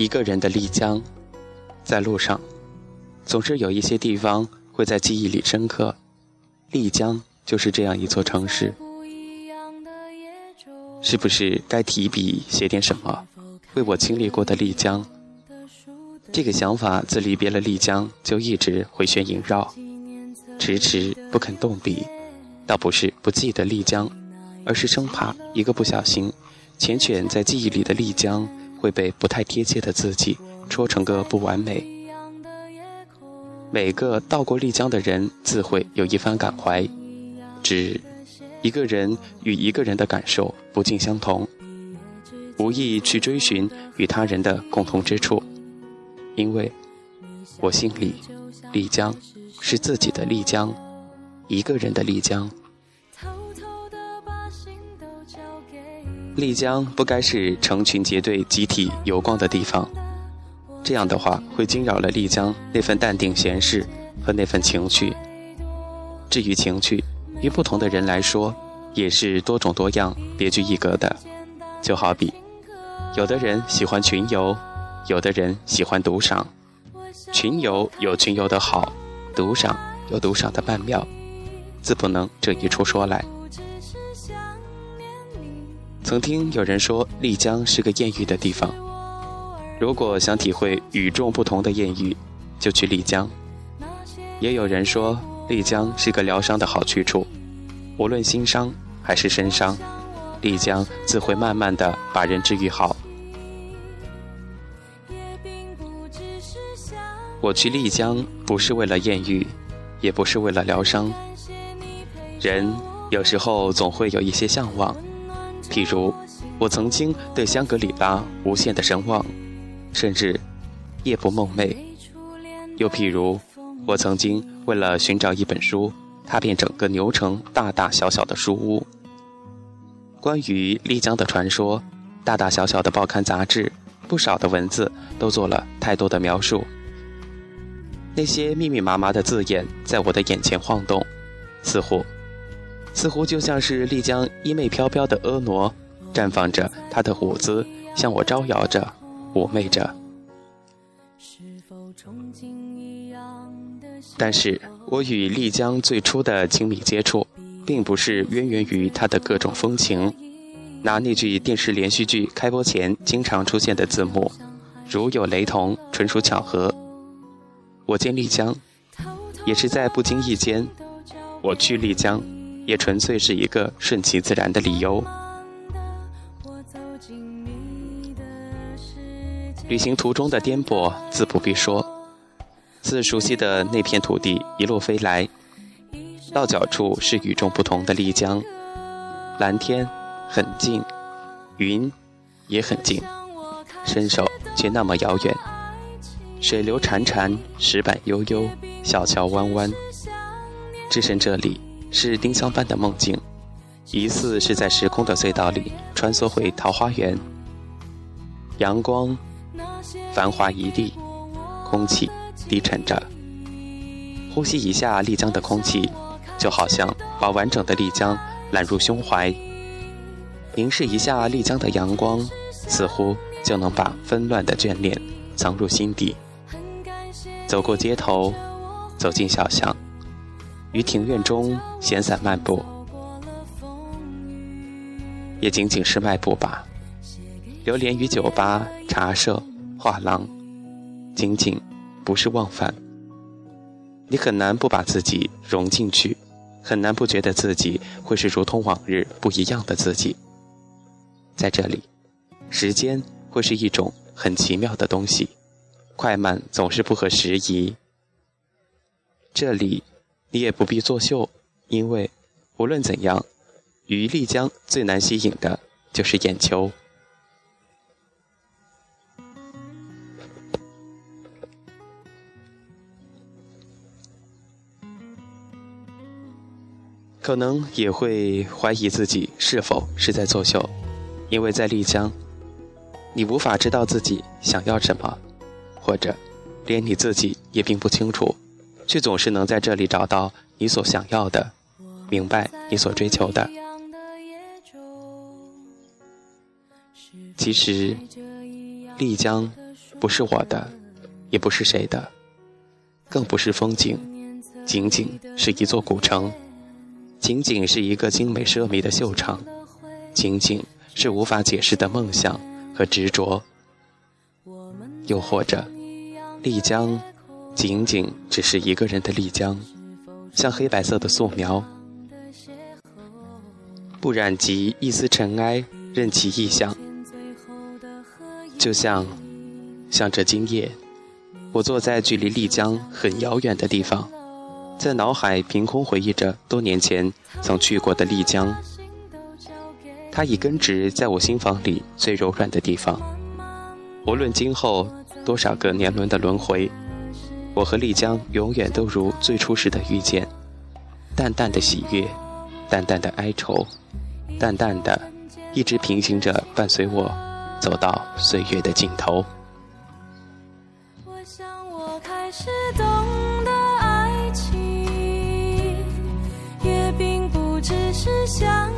一个人的丽江，在路上，总是有一些地方会在记忆里深刻。丽江就是这样一座城市，是不是该提笔写点什么，为我经历过的丽江？这个想法自离别了丽江就一直回旋萦绕，迟迟不肯动笔。倒不是不记得丽江，而是生怕一个不小心，缱绻在记忆里的丽江会被不太贴切的自己戳成个不完美。每个到过丽江的人自会有一番感怀，只一个人与一个人的感受不尽相同，无意去追寻与他人的共同之处，因为我心里丽江是自己的丽江，一个人的丽江。丽江不该是成群结队集体游逛的地方，这样的话会惊扰了丽江那份淡定闲适和那份情趣。至于情趣，于不同的人来说，也是多种多样、别具一格的。就好比，有的人喜欢群游，有的人喜欢独赏。群游有群游的好，独赏有独赏的曼妙，自不能这一出说来。曾听有人说，丽江是个艳遇的地方。如果想体会与众不同的艳遇，就去丽江。也有人说，丽江是个疗伤的好去处。无论心伤还是身伤，丽江自会慢慢的把人治愈好。我去丽江不是为了艳遇，也不是为了疗伤。人有时候总会有一些向往。譬如，我曾经对香格里拉无限的神往，甚至夜不梦寐；又譬如，我曾经为了寻找一本书，踏遍整个牛城大大小小的书屋。关于丽江的传说，大大小小的报刊杂志，不少的文字都做了太多的描述。那些密密麻麻的字眼在我的眼前晃动，似乎。似乎就像是丽江衣袂飘飘的婀娜，绽放着她的舞姿，向我招摇着，妩媚着。但是我与丽江最初的亲密接触，并不是渊源于她的各种风情。拿那句电视连续剧开播前经常出现的字幕，如有雷同，纯属巧合。我见丽江，也是在不经意间，我去丽江。也纯粹是一个顺其自然的理由。旅行途中的颠簸自不必说，自熟悉的那片土地一路飞来，到脚处是与众不同的丽江，蓝天很近，云也很近，伸手却那么遥远。水流潺潺，石板悠悠，小桥弯弯，置身这里。是丁香般的梦境，疑似是在时空的隧道里穿梭回桃花源。阳光繁华一地，空气低沉着。呼吸一下丽江的空气，就好像把完整的丽江揽入胸怀。凝视一下丽江的阳光，似乎就能把纷乱的眷恋藏入心底。走过街头，走进小巷。于庭院中闲散漫步，也仅仅是漫步吧。流连于酒吧、茶社、画廊，仅仅不是忘返。你很难不把自己融进去，很难不觉得自己会是如同往日不一样的自己。在这里，时间会是一种很奇妙的东西，快慢总是不合时宜。这里。你也不必作秀，因为无论怎样，于丽江最难吸引的就是眼球。可能也会怀疑自己是否是在作秀，因为在丽江，你无法知道自己想要什么，或者连你自己也并不清楚。却总是能在这里找到你所想要的，明白你所追求的。其实，丽江不是我的，也不是谁的，更不是风景，仅仅是一座古城，仅仅是一个精美奢靡的秀场，仅仅是无法解释的梦想和执着，又或者，丽江，仅仅只是一个人的丽江，像黑白色的素描，不染及一丝尘埃，任其臆想。就像，像这今夜，我坐在距离丽江很遥远的地方，在脑海凭空回忆着多年前曾去过的丽江。它已根植在我心房里最柔软的地方。无论今后多少个年轮的轮回，我和丽江永远都如最初时的遇见淡淡的喜悦淡淡的哀愁淡淡的一直平行着伴随我走到岁月的尽头。我想我开始懂得爱情也并不只是想